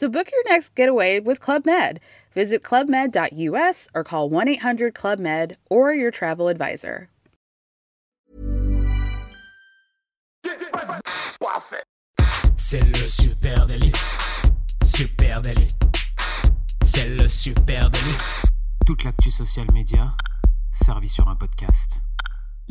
So book your next getaway with Club Med. Visit clubmed.us or call 1 800 Club Med or your travel advisor. C'est le super délit. Super délit. C'est le super délit. Toute l'actu social média servie sur un podcast.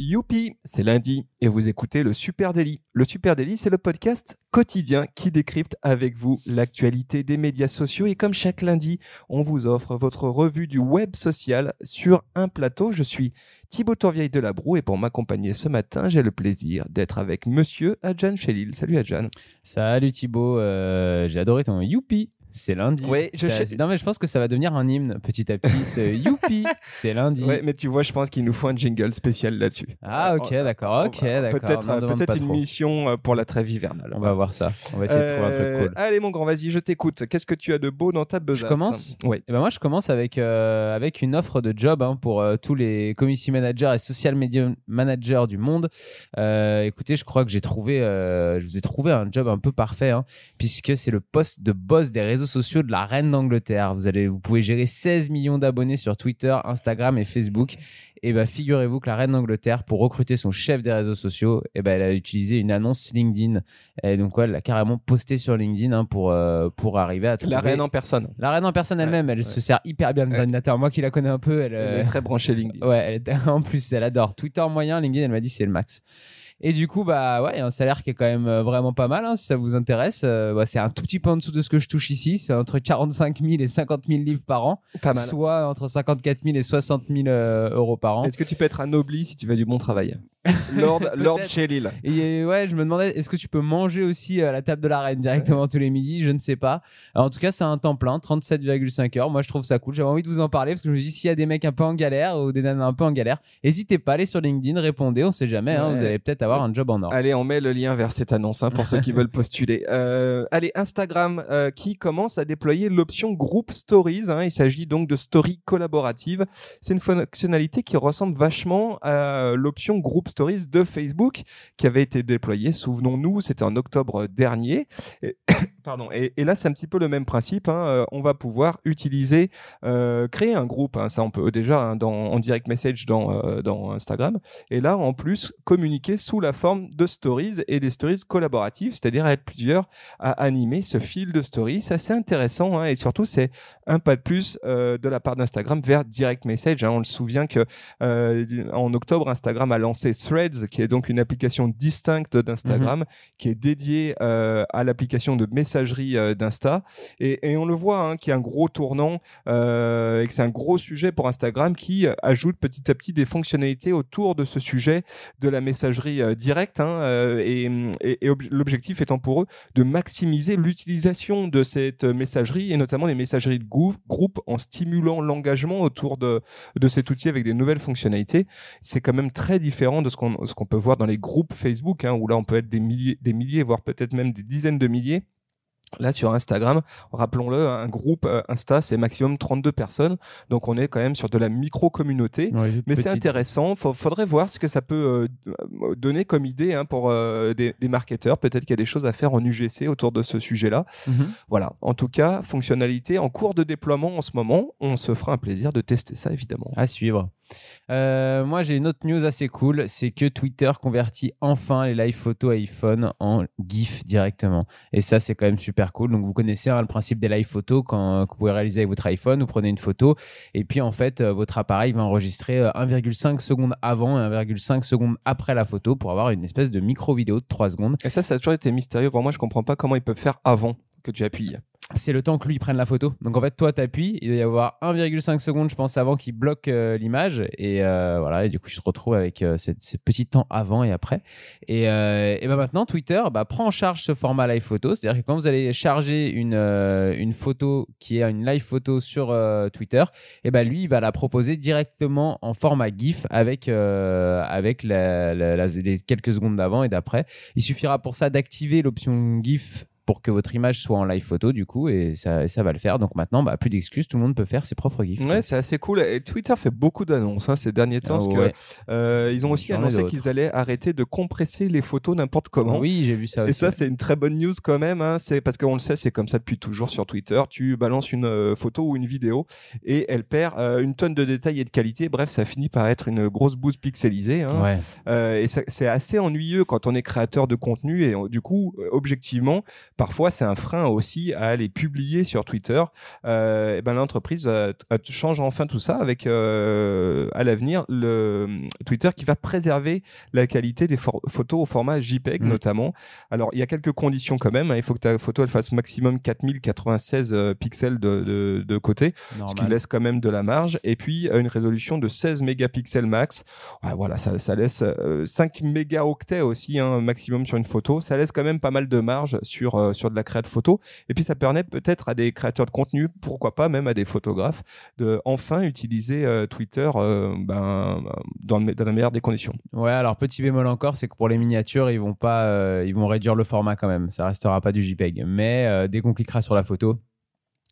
Youpi, c'est lundi et vous écoutez le Super Daily. Le Super Daily, c'est le podcast quotidien qui décrypte avec vous l'actualité des médias sociaux et comme chaque lundi, on vous offre votre revue du web social sur un plateau. Je suis Thibaut Tourvieille de la Broue et pour m'accompagner ce matin, j'ai le plaisir d'être avec monsieur Adjan Chelil. Salut Adjan. Salut Thibaut, euh, j'ai adoré ton Youpi. C'est lundi. Ouais, je Non, mais je pense que ça va devenir un hymne petit à petit. C'est Youpi, c'est lundi. Ouais, mais tu vois, je pense qu'il nous faut un jingle spécial là-dessus. Ah, ok, Euh, d'accord, ok, d'accord. Peut-être euh, une trop. mission euh, pour la trêve hivernale. On va voir ça. On va essayer de trouver un Euh, truc cool. Allez mon grand, vas-y, je t'écoute. Qu'est-ce que tu as de beau dans ta besace? Commence? Oui. Et ben moi, je commence avec, euh, avec une offre de job hein, pour euh, tous les community managers et social media managers du monde. Euh, écoutez, je crois que j'ai trouvé, euh, je vous ai trouvé un job un peu parfait, hein, puisque c'est le poste de boss des réseaux sociaux de la reine d'Angleterre. Vous allez, vous pouvez gérer 16 millions d'abonnés sur Twitter, Instagram et Facebook. Et ben figurez-vous que la reine d'Angleterre, pour recruter son chef des réseaux sociaux, et ben elle a utilisé une annonce LinkedIn. Et donc ouais, elle l'a carrément posté sur LinkedIn hein, pour euh, pour arriver à trouver. La reine en personne. La reine en personne elle-même, elle ouais. se sert hyper bien des ordinateurs. Moi qui la connais un peu, elle. Elle euh, est très branchée LinkedIn. Ouais, elle est- en plus, elle adore. Twitter moyen, LinkedIn, elle m'a dit c'est le max. Et du coup, bah ouais, un salaire qui est quand même euh, vraiment pas mal, hein, si ça vous intéresse. Euh, bah, c'est un tout petit peu en dessous de ce que je touche ici. C'est entre 45 000 et 50 000 livres par an, Pas mal. soit entre 54 000 et 60 000 euh, euros par an. Est-ce que tu peux être un obli si tu fais du bon travail? Lord, Lord. Et euh, ouais, je me demandais, est-ce que tu peux manger aussi à la table de la reine directement tous les midis? Je ne sais pas. Alors, en tout cas, c'est un temps plein, 37,5 heures. Moi, je trouve ça cool. J'avais envie de vous en parler parce que je me dis, s'il y a des mecs un peu en galère ou des nanas un peu en galère, n'hésitez pas à aller sur LinkedIn, répondez. On sait jamais, hein, Ouais. vous allez peut-être avoir un job en or. Allez, on met le lien vers cette annonce hein, pour ceux qui veulent postuler. Euh, allez, Instagram euh, qui commence à déployer l'option Group Stories. hein. Il s'agit donc de stories collaboratives. C'est une fonctionnalité qui ressemble vachement à l'option Group Stories de Facebook qui avait été déployée, souvenons-nous, c'était en octobre dernier. Pardon. Et, et là, c'est un petit peu le même principe. hein. Euh, On va pouvoir utiliser, euh, créer un groupe. hein. Ça, on peut déjà hein, dans, en direct message dans, euh, dans Instagram. Et là, en plus, communiquer sous la forme de stories et des stories collaboratives, c'est-à-dire être plusieurs à animer ce fil de stories. C'est assez intéressant et surtout, c'est un pas de plus euh, de la part d'Instagram vers direct message. On le souvient que en octobre, Instagram a lancé Threads, qui est donc une application distincte d'Instagram, qui est dédiée à l'application de euh, d'Insta. Et, on le voit, hein, qu'il y a un gros tournant euh, et que c'est un gros sujet pour Instagram qui euh, ajoute petit à petit des fonctionnalités autour de ce sujet de la messagerie directe. hein, et et- et ob- l'objectif étant pour eux de maximiser l'utilisation de cette messagerie et notamment les messageries de groupe en stimulant l'engagement autour de, cet outil avec des nouvelles fonctionnalités. C'est quand même très différent de ce qu'on ce qu'on peut voir dans les groupes Facebook, hein, où là on peut être des milliers, des milliers voire peut-être même des dizaines de milliers. Là, sur Instagram, rappelons-le, un groupe euh, Insta, c'est maximum 32 personnes. Donc, on est quand même sur de la micro-communauté. Ouais, toute Mais c'est intéressant. Faut- faudrait voir ce que ça peut euh, donner comme idée hein, pour euh, des, des marketeurs. Peut-être qu'il y a des choses à faire en UGC autour de ce sujet-là. Mhm. Voilà. En tout cas, fonctionnalité en cours de déploiement en ce moment. On se fera un plaisir de tester ça, évidemment. À suivre. Euh, moi, j'ai une autre news assez cool, c'est que Twitter convertit enfin les live photos iPhone en GIF directement. Et ça, c'est quand même super cool. Donc, vous connaissez hein, le principe des live photos quand que vous pouvez réaliser avec votre iPhone. Vous prenez une photo et puis en fait, euh, votre appareil va enregistrer euh, 1,5 secondes avant et 1,5 secondes après la photo pour avoir une espèce de micro vidéo de 3 secondes. Et ça, ça a toujours été mystérieux pour moi. Je comprends pas comment ils peuvent faire avant que tu appuies. C'est le temps que lui prenne la photo. Donc en fait, toi, t'appuies, il doit y avoir 1,5 secondes, je pense, avant qu'il bloque euh, l'image. Et euh, voilà, et du coup, tu te retrouves avec euh, ce, ce petit temps avant et après. Et, ben maintenant, Twitter bah, prend en charge ce format live photo. C'est-à-dire que quand vous allez charger une, une photo qui est une live photo sur Twitter, et ben lui, il va la proposer directement en format GIF avec, avec les quelques secondes d'avant et d'après. Il suffira pour ça d'activer l'option GIF pour que votre image soit en live photo du coup et ça, et ça va le faire donc maintenant bah, plus d'excuses tout le monde peut faire ses propres gifs Ouais, c'est assez cool. Et Twitter fait beaucoup d'annonces hein, ces derniers temps. Ah parce ouais. que, euh, ils ont aussi annoncé qu'ils allaient arrêter de compresser les photos n'importe comment. oui j'ai vu ça aussi Et ça, c'est une très bonne news quand même. Hein. C'est parce qu'on le sait, c'est comme ça depuis toujours sur Twitter. Tu balances une euh, photo ou une vidéo et elle perd euh, une tonne de détails et de qualité. Bref, ça finit par être une grosse bouse pixelisée. Hein. ouais. Et c'est assez ennuyeux quand on est créateur de contenu et du coup, objectivement, parfois c'est un frein aussi à aller publier sur Twitter. Euh, et ben l'entreprise euh, euh, change enfin tout ça avec euh, à l'avenir le euh, Twitter qui va préserver la qualité des photos au format JPEG Mm. notamment. Alors il y a quelques conditions quand même. hein. Il faut que ta photo elle fasse maximum 4096 euh, pixels de, de, de côté ce qui laisse quand même de la marge. Et puis une résolution de 16 mégapixels max. Voilà, ça, ça laisse euh, 5 mégaoctets aussi hein, maximum sur une photo. Ça laisse quand même pas mal de marge sur euh, sur de la création de photos. Et puis ça permet peut-être à des créateurs de contenu, pourquoi pas même à des photographes, de enfin utiliser euh, Twitter euh, ben, dans, la meilleure des conditions. ouais alors petit bémol encore c'est que pour les miniatures ils vont pas ils vont réduire le format quand même ça restera pas du JPEG mais dès qu'on cliquera sur la photo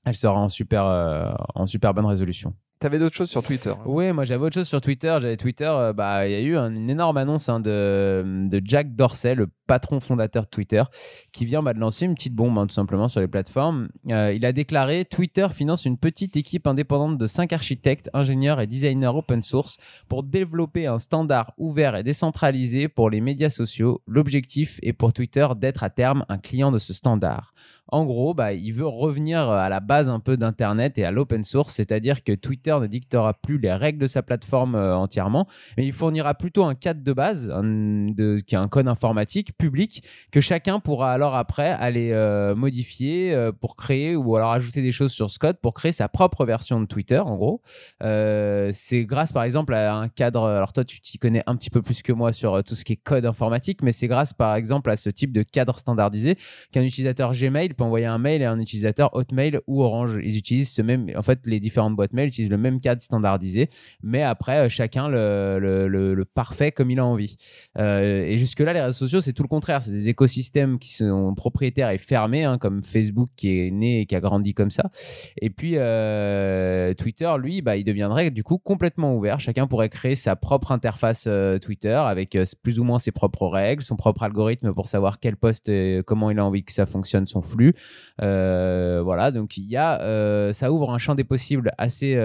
elle sera en super en super bonne résolution T'avais d'autres choses sur Twitter hein Oui, moi j'avais autre chose sur Twitter. J'avais Twitter, euh, bah il y a eu un- une énorme annonce hein, de, Jack Dorsey, le patron fondateur de Twitter, qui vient bah, de lancer une petite bombe hein, tout simplement sur les plateformes. Euh, il a déclaré Twitter finance une petite équipe indépendante de cinq architectes, ingénieurs et designers open source pour développer un standard ouvert et décentralisé pour les médias sociaux. L'objectif est pour Twitter d'être à terme un client de ce standard. En gros, bah, il veut revenir à la base un peu d'Internet et à l'open source, c'est-à-dire que Twitter ne dictera plus les règles de sa plateforme euh, entièrement, mais il fournira plutôt un cadre de base, un- qui est un code informatique public, que chacun pourra alors après aller euh, modifier euh, pour créer ou alors ajouter des choses sur ce code pour créer sa propre version de Twitter, en gros. C'est grâce par exemple à un cadre, alors toi tu t'y connais un petit peu plus que moi sur tout ce qui est code informatique, mais c'est grâce par exemple à ce type de cadre standardisé qu'un utilisateur Gmail peut envoyer un mail à un utilisateur Hotmail ou Orange. Ils utilisent ce même, en fait, les différentes boîtes mail utilisent le même cadre standardisé, mais après, euh, chacun le, le, parfait comme il a envie. Euh, et jusque-là, les réseaux sociaux, c'est tout le contraire. C'est des écosystèmes qui sont propriétaires et fermés, hein, comme Facebook qui est né et qui a grandi comme ça. Et puis, euh, Twitter, lui, bah, il deviendrait du coup complètement ouvert. Chacun pourrait créer sa propre interface Twitter avec plus ou moins ses propres règles, son propre algorithme pour savoir quel poste, comment il a envie que ça fonctionne, son flux. Voilà, donc il y a, ça ouvre un champ des possibles assez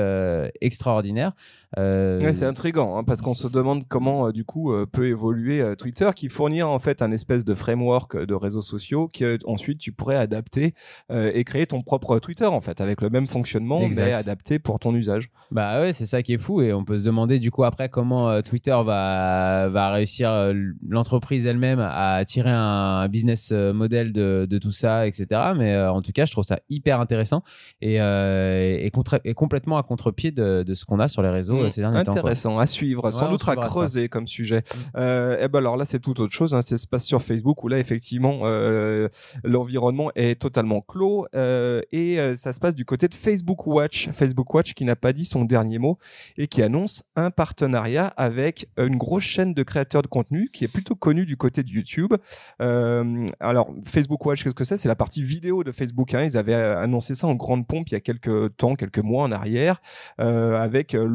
extraordinaire. Euh, Ouais, c'est intriguant hein, parce qu'on se demande comment euh, du coup euh, peut évoluer Twitter qui fournit en fait un espèce de framework de réseaux sociaux que ensuite tu pourrais adapter et créer ton propre Twitter en fait avec le même fonctionnement Exact. mais adapté pour ton usage. Bah ouais, c'est ça qui est fou et on peut se demander du coup après comment Twitter va, va réussir l'entreprise elle-même à tirer un business model de, de tout ça, etc. Mais euh, en tout cas, je trouve ça hyper intéressant et, euh, et, contra- et complètement à contre-pied de, de ce qu'on a sur les réseaux euh, ces derniers temps. quoi. Intéressant à suivre, sans doute à ça. creuser comme sujet. Euh, et ben alors là c'est tout autre chose, hein, c'est se passe sur Facebook où là effectivement euh, l'environnement est totalement clos euh, et ça se passe du côté de Facebook Watch, Facebook Watch qui n'a pas dit son dernier mot et qui annonce un partenariat avec une grosse chaîne de créateurs de contenu qui est plutôt connue du côté de YouTube. Alors Facebook Watch qu'est-ce que c'est? C'est la partie vidéo de Facebook. Hein. Ils avaient annoncé ça en grande pompe il y a quelques temps, quelques mois en arrière avec euh,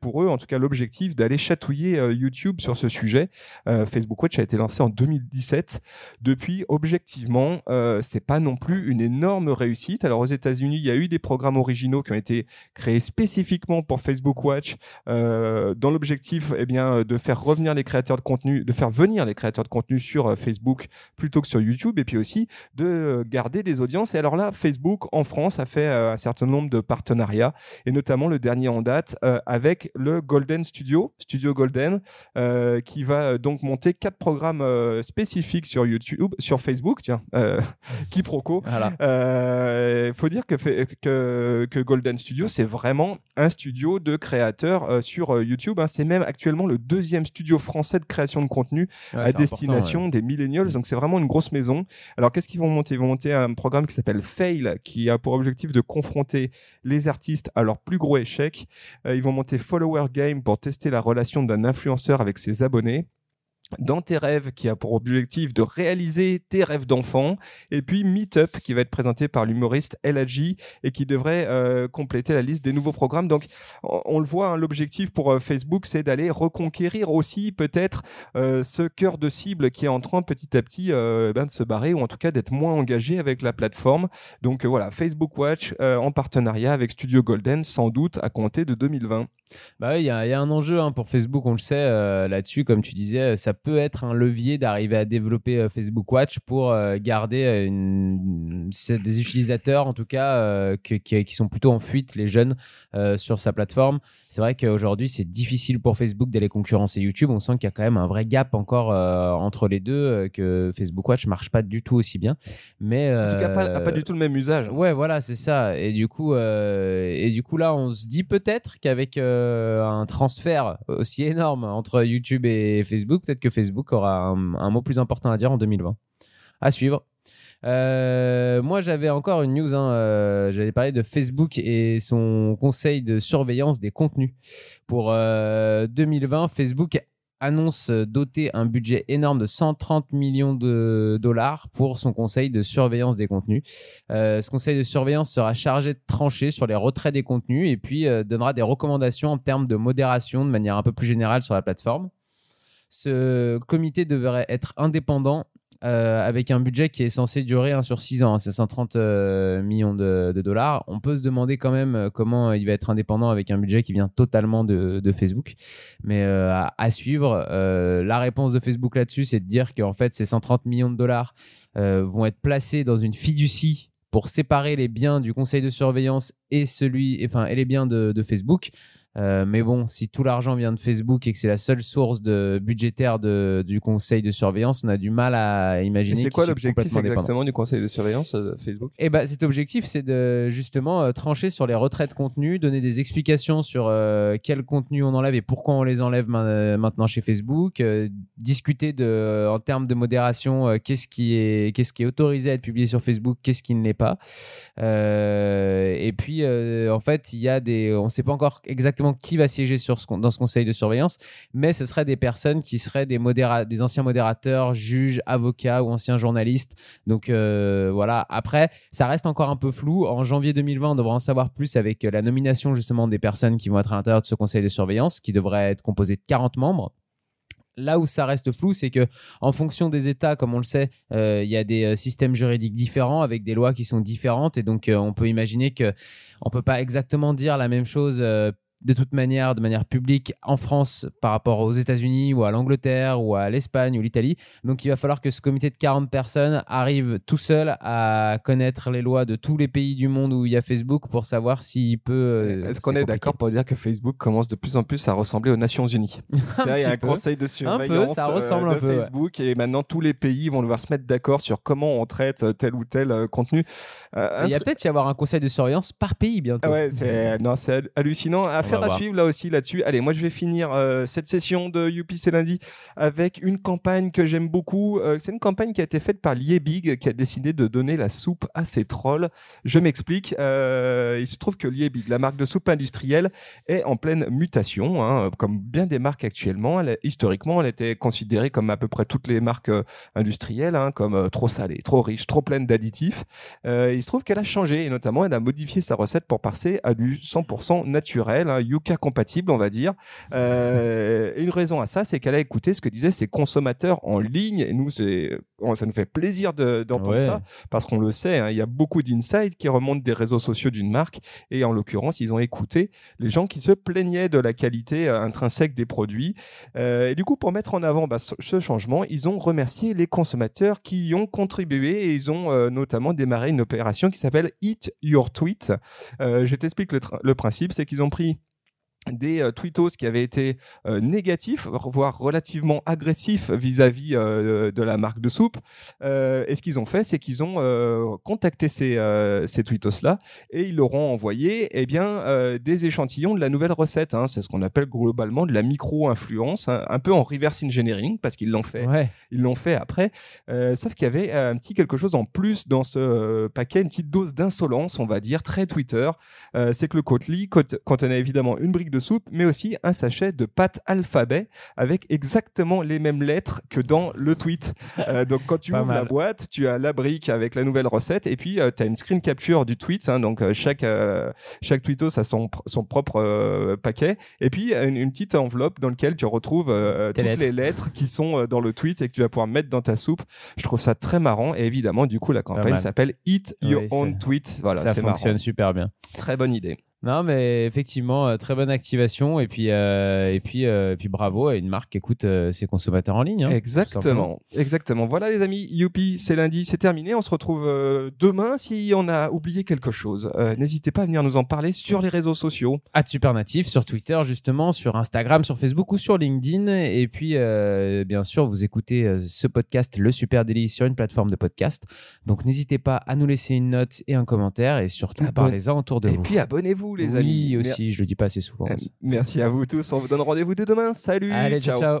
pour eux, en tout cas l'objectif, d'aller chatouiller euh, YouTube sur ce sujet. Euh, Facebook Watch a été lancé en 2017. Depuis, objectivement, euh, c'est pas non plus une énorme réussite. Alors aux États-Unis, il y a eu des programmes originaux qui ont été créés spécifiquement pour Facebook Watch, dans l'objectif, eh bien, de faire revenir les créateurs de contenu, de faire venir les créateurs de contenu sur Facebook plutôt que sur YouTube, et puis aussi de garder des audiences. Et alors là, Facebook en France a fait un certain nombre de partenariats, et notamment le dernier en date avec le Golden Studio, Studio Golden, euh, qui va euh, donc monter quatre programmes euh, spécifiques sur YouTube, sur Facebook, tiens, euh, quiproquo. Voilà. Euh, faut dire que, fait- que, que Golden Studio, c'est vraiment un studio de créateurs euh, sur euh, YouTube. hein. C'est même actuellement le deuxième studio français de création de contenu Ouais, à destination des millennials. Donc c'est vraiment une grosse maison. Alors qu'est-ce qu'ils vont monter? Ils vont monter un programme qui s'appelle Fail, qui a pour objectif de confronter les artistes à leur plus gros échec. Euh, ils vont monter Follower Game pour tester la relation d'un influenceur avec ses abonnés. Dans tes rêves, qui a pour objectif de réaliser tes rêves d'enfant, et puis Meetup, qui va être présenté par l'humoriste Eladji et qui devrait euh, compléter la liste des nouveaux programmes. Donc, on, le voit, hein, l'objectif pour euh, Facebook, c'est d'aller reconquérir aussi peut-être euh, ce cœur de cible qui est en train petit à petit ben, de se barrer ou en tout cas d'être moins engagé avec la plateforme. Donc voilà, Facebook Watch en partenariat avec Studio Golden, sans doute à compter de 2020. Bah il y, a un enjeu hein, pour Facebook, on le sait euh, là-dessus, comme tu disais, euh, ça peut être un levier d'arriver à développer euh, Facebook Watch pour garder des utilisateurs, en tout cas, qui, sont plutôt en fuite, les jeunes, sur sa plateforme. C'est vrai qu'aujourd'hui, c'est difficile pour Facebook d'aller concurrencer YouTube. On sent qu'il y a quand même un vrai gap encore euh, entre les deux, euh, que Facebook Watch marche pas du tout aussi bien. Mais En tout cas, pas, euh, pas du tout le même usage. Ouais, voilà, c'est ça. Et du coup, et du coup là, on se dit peut-être qu'avec un transfert aussi énorme entre YouTube et Facebook, peut-être que Facebook aura un, un mot plus important à dire en 2020. À suivre. Euh, moi, j'avais encore une news. Hein, euh, J'allais parler de Facebook et son conseil de surveillance des contenus. Pour euh, 2020, Facebook annonce doter un budget énorme de 130 millions de dollars pour son conseil de surveillance des contenus. Euh, ce conseil de surveillance sera chargé de trancher sur les retraits des contenus et puis euh, donnera des recommandations en termes de modération de manière un peu plus générale sur la plateforme. Ce comité devrait être indépendant euh, avec un budget qui est censé durer un sur 6 ans, hein, c'est 130 euh, millions de, dollars. On peut se demander quand même euh, comment il va être indépendant avec un budget qui vient totalement de, Facebook. Mais euh, à, suivre, euh, la réponse de Facebook là-dessus, c'est de dire qu'en fait, ces 130 millions de dollars euh, vont être placés dans une fiducie pour séparer les biens du conseil de surveillance et celui, enfin, et les biens de Facebook. Euh, mais bon, si tout l'argent vient de Facebook et que c'est la seule source de budgétaire de, du conseil de surveillance, on a du mal à imaginer. c'est quoi l'objectif exactement du conseil de surveillance euh, de Facebook? Eh ben, cet objectif, c'est de justement euh, trancher sur les retraits de contenu, donner des explications sur euh, quel contenu on enlève et pourquoi on les enlève ma- euh, maintenant chez Facebook, discuter de, en termes de modération, qu'est-ce qui est, qu'est-ce qui est autorisé à être publié sur Facebook, qu'est-ce qui ne l'est pas. Et puis, en fait, il y a des, on ne sait pas encore exactement qui va siéger dans ce conseil de surveillance, mais ce seraient des personnes qui seraient des, anciens modérateurs, juges, avocats ou anciens journalistes. Donc euh, voilà, après, ça reste encore un peu flou. En janvier 2020, on devra en savoir plus avec euh, la nomination justement des personnes qui vont être à l'intérieur de ce conseil de surveillance, qui devrait être composé de 40 membres. Là où ça reste flou, c'est que en fonction des États, comme on le sait, euh, il y a des systèmes juridiques différents avec des lois qui sont différentes, et donc on peut imaginer que on peut pas exactement dire la même chose. De toute manière, de manière publique en France par rapport aux États-Unis ou à l'Angleterre ou à l'Espagne ou l'Italie. Donc il va falloir que ce comité de 40 personnes arrive tout seul à connaître les lois de tous les pays du monde où il y a Facebook pour savoir s'il peut. euh, Est-ce qu'on est d'accord pour dire que Facebook commence de plus en plus à ressembler aux Nations Unies? Il y a un peu. conseil de surveillance ça euh, ressemble de un peu, ouais. Facebook et maintenant tous les pays vont devoir se mettre d'accord sur comment on traite euh, tel ou tel euh, contenu. Un Il y a tr- peut-être y avoir un conseil de surveillance par pays bientôt. Ah ouais, c'est hallucinant. Affaire à voir. suivre là aussi là-dessus. Allez, moi je vais finir euh, cette session de Youpi c'est lundi avec une campagne que j'aime beaucoup. Euh, c'est une campagne qui a été faite par Liebig qui a décidé de donner la soupe à ses trolls. Je m'explique. Euh, il se trouve que Liebig, la marque de soupe industrielle, est en pleine mutation, hein, comme bien des marques actuellement. Elle, historiquement, elle était considérée comme à peu près toutes les marques industrielles, hein, comme trop salée, trop riche, trop pleine d'additifs. Il se trouve qu'elle a changé et notamment elle a modifié sa recette pour passer à du 100% naturel, hein, Yuka compatible on va dire. Euh, une raison à ça, c'est qu'elle a écouté ce que disaient ses consommateurs en ligne et nous c'est ça nous fait plaisir de- d'entendre Ouais. ça parce qu'on le sait, hein, il y a beaucoup d'insights qui remontent des réseaux sociaux d'une marque et en l'occurrence, ils ont écouté les gens qui se plaignaient de la qualité euh, intrinsèque des produits. Euh, et du coup, pour mettre en avant bah, ce, changement, ils ont remercié les consommateurs qui y ont contribué et ils ont notamment démarré une opération qui s'appelle Eat Your Tweet. Je t'explique le principe, c'est qu'ils ont pris des euh, tweetos qui avaient été euh, négatifs, voire relativement agressifs vis-à-vis euh, de la marque de soupe. Euh, et ce qu'ils ont fait, c'est qu'ils ont euh, contacté ces, euh, ces tweetos-là et ils leur ont envoyé eh bien, euh, des échantillons de la nouvelle recette. hein. C'est ce qu'on appelle globalement de la micro-influence, hein, un peu en reverse engineering, parce qu'ils l'ont fait Ouais. ils l'ont fait après. Euh, sauf qu'il y avait euh, un petit quelque chose en plus dans ce euh, paquet, une petite dose d'insolence, on va dire, très Twitter. Euh, c'est que le cont- contenait évidemment une brique de soupe, mais aussi un sachet de pâte alphabet avec exactement les mêmes lettres que dans le tweet. Euh, donc quand tu Pas ouvres la boîte, tu as la brique avec la nouvelle recette et puis tu as une screen capture du tweet. hein. donc euh, chaque, euh, chaque tweetos a son, son propre euh, paquet et puis une, une petite enveloppe dans laquelle tu retrouves euh, Tes toutes lettres. les lettres qui sont euh, dans le tweet et que tu vas pouvoir mettre dans ta soupe. Je trouve ça très marrant et évidemment du coup la campagne s'appelle Eat Your Oui, Own Tweet. Voilà, ça fonctionne marrant. super bien. Très bonne idée. Non, mais effectivement, euh, très bonne activation. Et puis, euh, et puis, euh, et puis bravo à une marque qui écoute euh, ses consommateurs en ligne. hein. Exactement, exactement. Voilà les amis, youpi, c'est lundi, c'est terminé. On se retrouve demain si on a oublié quelque chose. N'hésitez pas à venir nous en parler sur les réseaux sociaux. At Supernatif sur Twitter, justement, sur Instagram, sur Facebook ou sur LinkedIn. Et puis, bien sûr, vous écoutez ce podcast, Le Super Daily, sur une plateforme de podcast. Donc, n'hésitez pas à nous laisser une note et un commentaire. Et surtout, Abonne- parlez-en autour de Et vous. puis abonnez-vous les oui, amis. Mer- aussi, je le dis pas assez souvent. Euh, aussi. Merci à vous tous. On vous donne rendez-vous dès demain. Salut. Allez, ciao, ciao.